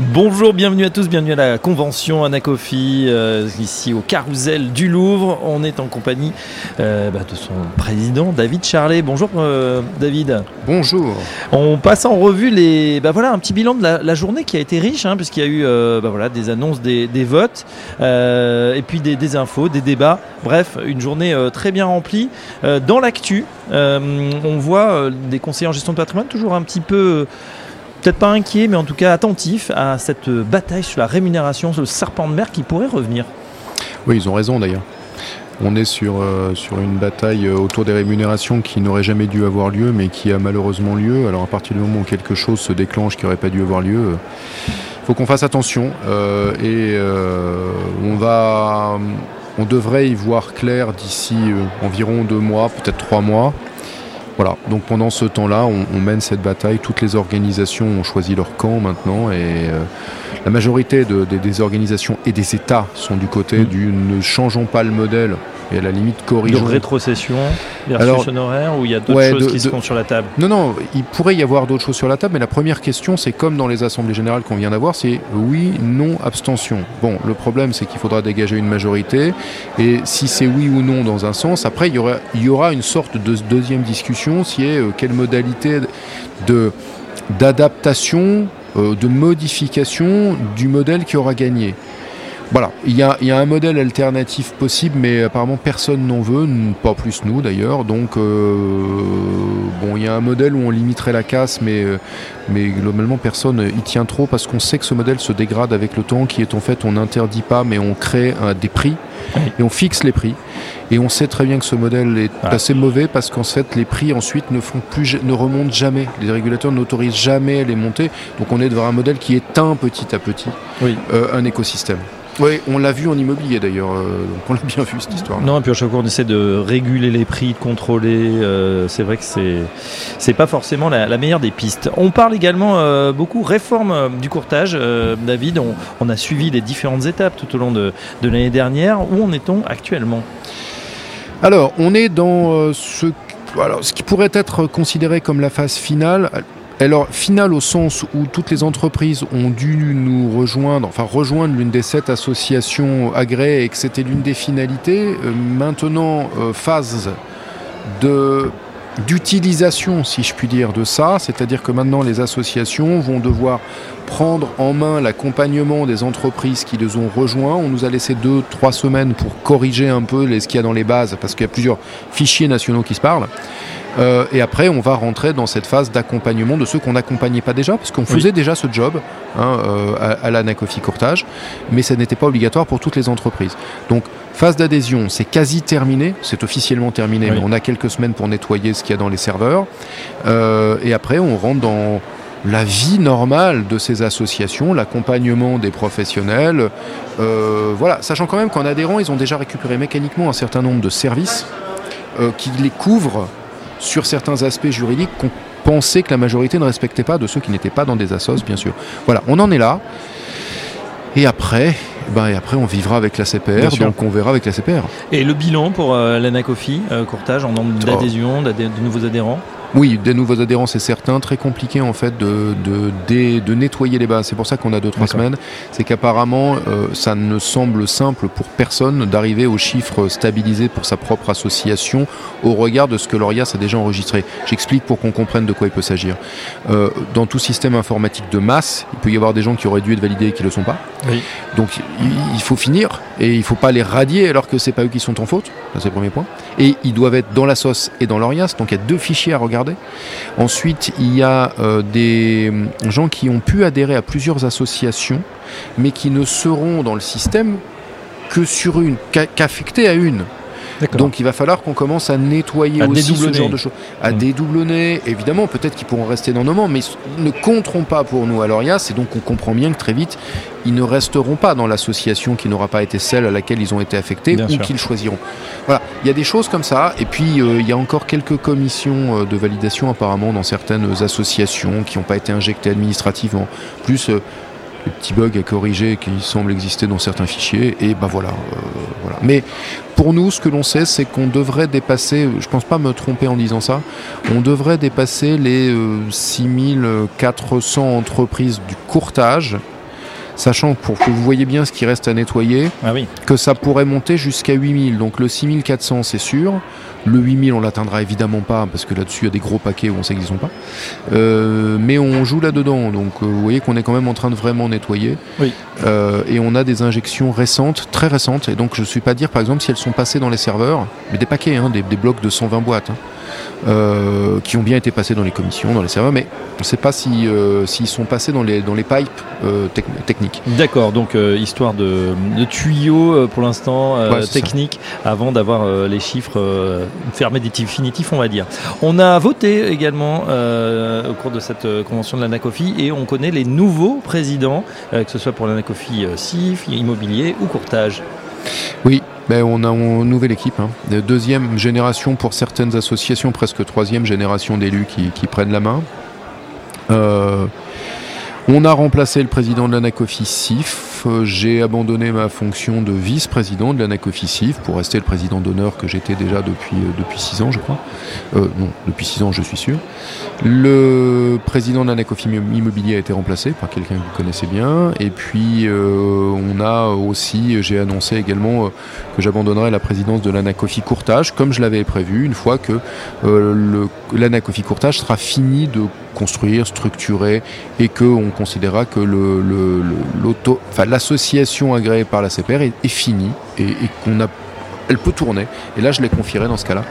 Bonjour, bienvenue à tous, bienvenue à la convention Anacofi, euh, ici au Carousel du Louvre. On est en compagnie euh, bah, de son président David Charlet. Bonjour euh, David. Bonjour. On passe en revue les, bah, voilà, un petit bilan de la, journée qui a été riche, hein, puisqu'il y a eu bah, voilà, des annonces, des, votes, et puis des, des, infos, des débats. Bref, une journée très bien remplie. dans l'actu, on voit des conseillers en gestion de patrimoine toujours un petit peu peut-être pas inquiet, mais en tout cas attentif à cette bataille sur la rémunération, sur le serpent de mer qui pourrait revenir. Oui, ils ont raison d'ailleurs. On est sur, euh, sur une bataille euh, autour des rémunérations qui n'aurait jamais dû avoir lieu, mais qui a malheureusement lieu. Alors à partir du moment où quelque chose se déclenche qui n'aurait pas dû avoir lieu, il euh, faut qu'on fasse attention. et on va, on devrait y voir clair d'ici environ deux mois, peut-être trois mois. Voilà, donc pendant ce temps-là, on, mène cette bataille. Toutes les organisations ont choisi leur camp maintenant et euh, la majorité des organisations et des États sont du côté mmh. du ne changeons pas le modèle, et à la limite corrigeons. De rétrocession versus honoraire ou il y a d'autres choses qui sont sur la table? Non, non, il pourrait y avoir d'autres choses sur la table, mais la première question, c'est comme dans les assemblées générales qu'on vient d'avoir, c'est oui, non, abstention. Bon, le problème, c'est qu'il faudra dégager une majorité, et si c'est oui ou non dans un sens, après, il y aura, il y aura une sorte de deuxième discussion, qui est euh, quelle modalité de d'adaptation, euh, de modification du modèle qui aura gagné. Voilà, il y, a, un modèle alternatif possible, mais apparemment personne n'en veut, pas plus nous d'ailleurs. Donc, euh, bon, il y a un modèle où on limiterait la casse, mais, euh, mais globalement personne y tient trop parce qu'on sait que ce modèle se dégrade avec le temps, qui est en fait on n'interdit pas, mais on crée des prix et on fixe les prix. Et on sait très bien que ce modèle est assez mauvais parce qu'en fait les prix ensuite ne font plus, ne remontent jamais. Les régulateurs n'autorisent jamais les monter. Donc on est devant un modèle qui éteint petit à petit euh, un écosystème. Oui, on l'a vu en immobilier d'ailleurs, euh, on l'a bien vu cette histoire. Non, et puis à chaque fois on essaie de réguler les prix, de contrôler. Euh, c'est vrai que c'est c'est pas forcément la, meilleure des pistes. On parle également euh, beaucoup réforme du courtage. David, on, a suivi les différentes étapes tout au long de, de l'année dernière. Où en est-on actuellement? Alors, on est dans ce alors, ce qui pourrait être considéré comme la phase finale, alors, finale au sens où toutes les entreprises ont dû nous rejoindre, enfin rejoindre l'une des sept associations agréées et que c'était l'une des finalités. Euh, maintenant, euh, phase d'utilisation, si je puis dire, de ça, c'est-à-dire que maintenant les associations vont devoir prendre en main l'accompagnement des entreprises qui les ont rejoints. On nous a laissé deux, trois semaines pour corriger un peu ce qu'il y a dans les bases, parce qu'il y a plusieurs fichiers nationaux qui se parlent. Euh, et après, on va rentrer dans cette phase d'accompagnement de ceux qu'on n'accompagnait pas déjà, parce qu'on faisait déjà ce job hein, euh, à, à l'Anacofi Courtage, mais ça n'était pas obligatoire pour toutes les entreprises. Donc, phase d'adhésion, c'est quasi terminé, c'est officiellement terminé, mais on a quelques semaines pour nettoyer ce qu'il y a dans les serveurs. Euh, et après, on rentre dans la vie normale de ces associations, l'accompagnement des professionnels. voilà, sachant quand même qu'en adhérant, ils ont déjà récupéré mécaniquement un certain nombre de services qui les couvrent sur certains aspects juridiques qu'on pensait que la majorité ne respectait pas de ceux qui n'étaient pas dans des assos, bien sûr. Voilà, on en est là. Et après, ben, et après on vivra avec la CPR, donc on verra avec la CPR. Et le bilan pour euh, l'Anacofi, euh, courtage en nombre d'adhésions, de nouveaux adhérents? Oui, des nouveaux adhérents, c'est certain. Très compliqué en fait de, de, de, nettoyer les bases. C'est pour ça qu'on a deux trois semaines. C'est qu'apparemment, euh, ça ne semble simple pour personne d'arriver aux chiffres stabilisés pour sa propre association au regard de ce que l'ORIAS a déjà enregistré. J'explique pour qu'on comprenne de quoi il peut s'agir. Euh, dans tout système informatique de masse, il peut y avoir des gens qui auraient dû être validés et qui ne le sont pas. Donc il, faut finir et il ne faut pas les radier alors que c'est pas eux qui sont en faute. c'est le premier point. Et ils doivent être dans la sauce et dans l'ORIAS. Donc il y a deux fichiers à regarder Ensuite, il y a euh, des gens qui ont pu adhérer à plusieurs associations, mais qui ne seront dans le système que sur une, qu'affectés à une. Donc il va falloir qu'on commence à nettoyer aussi ce genre de choses. À mmh. dédoublonner, évidemment, peut-être qu'ils pourront rester dans nos mains, mais ils ne compteront pas pour nous à l'ORIAS, et donc on comprend bien que très vite, ils ne resteront pas dans l'association qui n'aura pas été celle à laquelle ils ont été affectés ou qu'ils choisiront. Voilà, il y a des choses comme ça, et puis euh, il y a encore quelques commissions euh, de validation apparemment dans certaines associations qui n'ont pas été injectées administrativement. Plus euh, des petits bugs à corriger qui semblent exister dans certains fichiers, et ben voilà, voilà. Mais pour nous, ce que l'on sait, c'est qu'on devrait dépasser, je pense pas me tromper en disant ça, on devrait dépasser les 6400 entreprises du courtage sachant que pour que vous voyez bien ce qui reste à nettoyer, ah oui. que ça pourrait monter jusqu'à 8000. Donc le 6400 c'est sûr, le 8000 on l'atteindra évidemment pas parce que là-dessus il y a des gros paquets où on sait qu'ils sont pas. Euh, mais on joue là-dedans, donc euh, vous voyez qu'on est quand même en train de vraiment nettoyer. Oui. Euh, et on a des injections récentes, très récentes, et donc je ne suis pas dire par exemple si elles sont passées dans les serveurs, mais des paquets, hein, des, blocs de 120 boîtes. Hein. Euh, qui ont bien été passés dans les commissions, dans les serveurs, mais on ne sait pas s'ils si, sont passés dans les, dans les pipes euh, techniques. D'accord, donc euh, histoire de, de tuyaux pour l'instant techniques avant d'avoir les chiffres fermés définitifs, on va dire. On a voté également au cours de cette convention de l'ANACOFI et on connaît les nouveaux présidents, que ce soit pour l'ANACOFI CIF, immobilier ou courtage. Oui, ben, on a une nouvelle équipe. Hein. Deuxième génération pour certaines associations, presque troisième génération d'élus qui, prennent la main. Euh, on a remplacé le président de l'ANACOFI SIF. J'ai abandonné ma fonction de vice-président de l'ANACOFI SIF pour rester le président d'honneur que j'étais déjà depuis, euh, depuis six ans, je crois. Euh, non, depuis six ans, je suis sûr. Le président de l'ANACOFI Immobilier a été remplacé par quelqu'un que vous connaissez bien. Et puis, euh, on a aussi, j'ai annoncé également que j'abandonnerai la présidence de l'ANACOFI Courtage, comme je l'avais prévu, une fois que l'ANACOFI Courtage sera fini de construire, structurer, et qu'on considérera que l'association agréée par la CPR est, finie et, qu'on a elle peut tourner. Et là, je l'ai confierai dans ce cas-là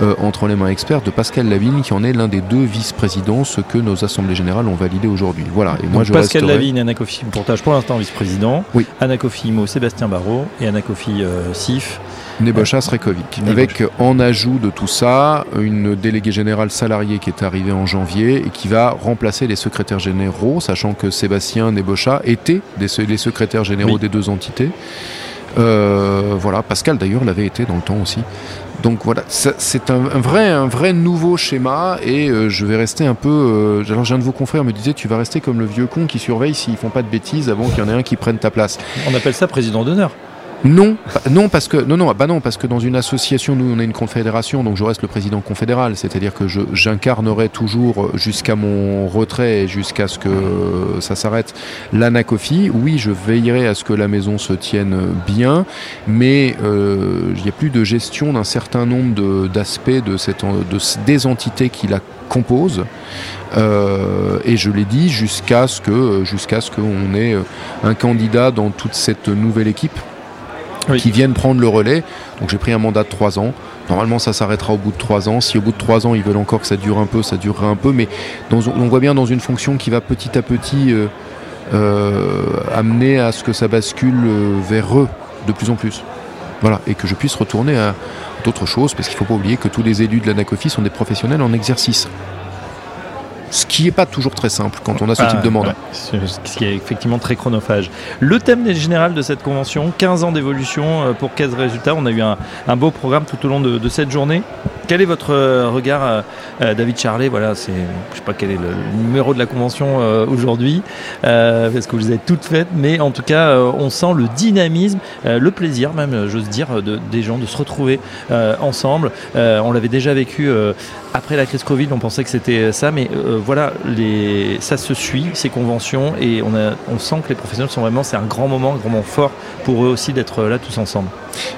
euh, entre les mains experts de Pascal Lavigne, qui en est l'un des deux vice-présidents, ce que nos assemblées générales ont validé aujourd'hui. Voilà. Et moi, je Pascal Lavigne, Anacofi Portage pour l'instant vice-président. Oui. Anacofi Imo, Sébastien Barrault et Anacofi euh, SIF. Nebocha Srekovic. Avec en ajout de tout ça, une déléguée générale salariée qui est arrivée en janvier et qui va remplacer les secrétaires généraux, sachant que Sébastien Nebocha était les secrétaires généraux des deux entités. Euh, voilà, Pascal d'ailleurs l'avait été dans le temps aussi. Donc voilà, c'est un, vrai, un vrai nouveau schéma et euh, je vais rester un peu. Euh, alors, j'ai un de vos confrères me disait Tu vas rester comme le vieux con qui surveille s'ils font pas de bêtises avant qu'il y en ait un qui prenne ta place. On appelle ça président d'honneur. Non, non parce que non non bah non parce que dans une association nous on est une confédération donc je reste le président confédéral c'est-à-dire que j'incarnerai toujours jusqu'à mon retrait jusqu'à ce que ça s'arrête l'anacophie. Oui, je veillerai à ce que la maison se tienne bien, mais euh, il n'y a plus de gestion d'un certain nombre d'aspects de, cette de des entités qui la composent. Euh, et je l'ai dit jusqu'à ce que jusqu'à ce qu'on ait un candidat dans toute cette nouvelle équipe qui viennent prendre le relais. Donc j'ai pris un mandat de 3 ans. Normalement, ça s'arrêtera au bout de 3 ans. Si au bout de 3 ans, ils veulent encore que ça dure un peu, ça durera un peu. Mais on voit bien dans une fonction qui va petit à petit euh, euh, amener à ce que ça bascule euh, vers eux de plus en plus. Voilà, et que je puisse retourner à d'autres choses, parce qu'il ne faut pas oublier que tous les élus de la NACOFI sont des professionnels en exercice ce qui n'est pas toujours très simple quand on a ce type de mandat. ce qui est effectivement très chronophage. Le thème général de cette convention, 15 ans d'évolution euh, pour 15 résultats. On a eu un, beau programme tout au long de, cette journée. Quel est votre euh, regard, euh, David Charlet? Voilà, c'est, je sais pas quel est le numéro de la convention aujourd'hui, parce que vous les avez toutes faites, mais en tout cas, on sent le dynamisme, le plaisir même, j'ose dire, de, des gens de se retrouver ensemble. on l'avait déjà vécu après la crise Covid, on pensait que c'était ça, mais euh, voilà, les, ça se suit, ces conventions, et on, a, on sent que les professionnels sont vraiment, c'est un grand moment, un grand moment fort pour eux aussi d'être là tous ensemble.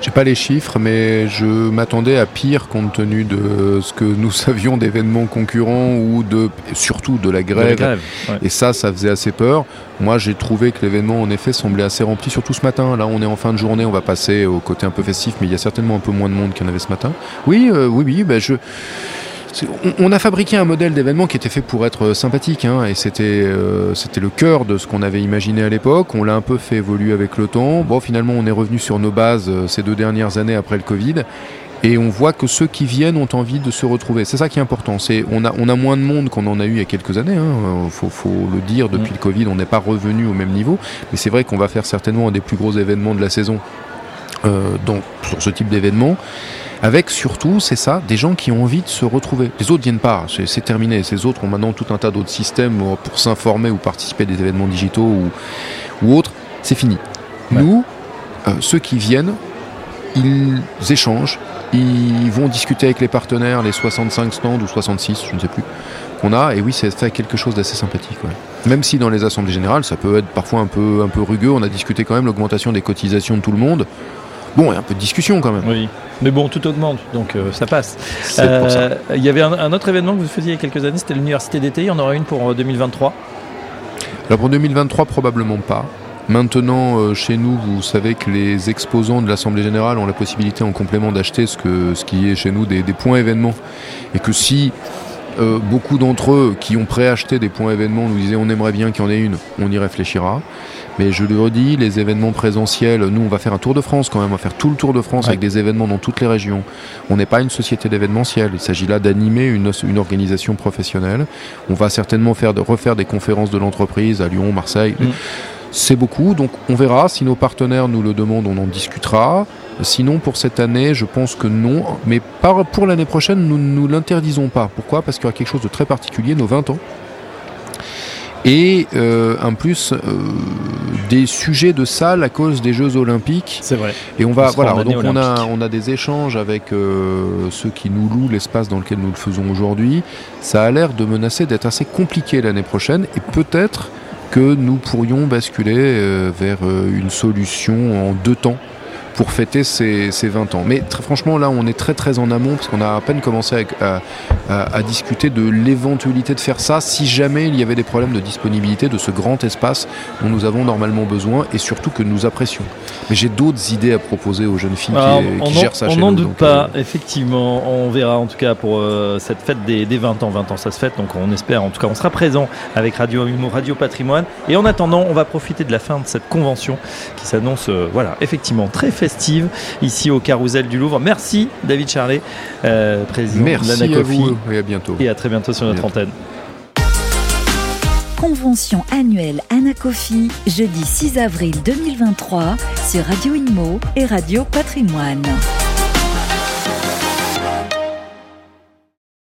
J'ai pas les chiffres, mais je m'attendais à pire compte tenu de ce que nous savions d'événements concurrents ou de surtout de la grève. Et ça, ça faisait assez peur. Moi, j'ai trouvé que l'événement, en effet, semblait assez rempli, surtout ce matin. Là, on est en fin de journée, on va passer au côté un peu festif, mais il y a certainement un peu moins de monde qu'il y en avait ce matin. Oui, euh, oui, oui. Ben je on, a fabriqué un modèle d'événement qui était fait pour être euh, sympathique, hein, et euh, c'était le cœur de ce qu'on avait imaginé à l'époque. On l'a un peu fait évoluer avec le temps. Bon, finalement, on est revenu sur nos bases euh, ces deux dernières années après le Covid. Et on voit que ceux qui viennent ont envie de se retrouver. C'est ça qui est important. C'est on a, on a moins de monde qu'on en a eu il y a quelques années. Il hein. faut, le dire. Depuis mm. le Covid, on n'est pas revenu au même niveau. Mais c'est vrai qu'on va faire certainement un des plus gros événements de la saison donc, sur ce type d'événement avec surtout, c'est ça, des gens qui ont envie de se retrouver. Les autres viennent pas, c'est terminé. Ces autres ont maintenant tout un tas d'autres systèmes pour s'informer ou participer à des événements digitaux ou, autres. C'est fini. Nous, euh, ceux qui viennent, ils échangent, ils vont discuter avec les partenaires, les 65 stands ou 66, je ne sais plus, qu'on a. Et oui, c'est fait quelque chose d'assez sympathique. Même si dans les assemblées générales, ça peut être parfois un peu, un peu rugueux. On a discuté quand même l'augmentation des cotisations de tout le monde. Bon, il y a un peu de discussion quand même. Oui, mais bon, tout augmente, donc euh, ça passe. Euh, il y avait un, autre événement que vous faisiez il y a quelques années, c'était l'université d'été. Il y en aura une pour 2023 euh, Alors pour 2023, probablement pas. Maintenant, chez nous, vous savez que les exposants de l'Assemblée Générale ont la possibilité en complément d'acheter ce, que, ce qui est chez nous des, points événements. Et que si beaucoup d'entre eux qui ont préacheté des points événements nous disaient on aimerait bien qu'il y en ait une, on y réfléchira. Mais je le redis, les événements présentiels, nous on va faire un tour de France quand même, on va faire tout le tour de France avec des événements dans toutes les régions. On n'est pas une société d'événementiel, il s'agit là d'animer une, une, organisation professionnelle. On va certainement faire refaire des conférences de l'entreprise à Lyon, Marseille. Mm. C'est beaucoup, donc on verra. Si nos partenaires nous le demandent, on en discutera. Sinon, pour cette année, je pense que non. Mais pour l'année prochaine, nous ne nous l'interdisons pas. Pourquoi? Parce qu'il y aura quelque chose de très particulier, nos 20 ans et euh, en plus euh, des sujets de salle à cause des Jeux Olympiques. C'est vrai. Et on va voilà donc on a on a des échanges avec euh, ceux qui nous louent l'espace dans lequel nous le faisons aujourd'hui. Ça a l'air de menacer d'être assez compliqué l'année prochaine et peut-être que nous pourrions basculer vers une solution en deux temps pour fêter ses, 20 ans. Mais très franchement, là, on est très très en amont parce qu'on a à peine commencé à, discuter de l'éventualité de faire ça si jamais il y avait des problèmes de disponibilité de ce grand espace dont nous avons normalement besoin et surtout que nous apprécions. Mais j'ai d'autres idées à proposer aux jeunes filles qui, gèrent ça chez nous. On n'en doute pas, euh, effectivement. On verra en tout cas pour euh, cette fête des, 20 ans. 20 ans, ça se fête, donc on espère, en tout cas, on sera présent avec Radio Humour, Radio Patrimoine. Et en attendant, on va profiter de la fin de cette convention qui s'annonce, euh, voilà, effectivement très festive ici au Carousel du Louvre. Merci David Charlet, euh, président Merci de l'Anacofi. et à bientôt. Et à très bientôt sur notre antenne. Convention annuelle Anacofi, jeudi 6 avril 2023 sur Radio Inmo et Radio Patrimoine.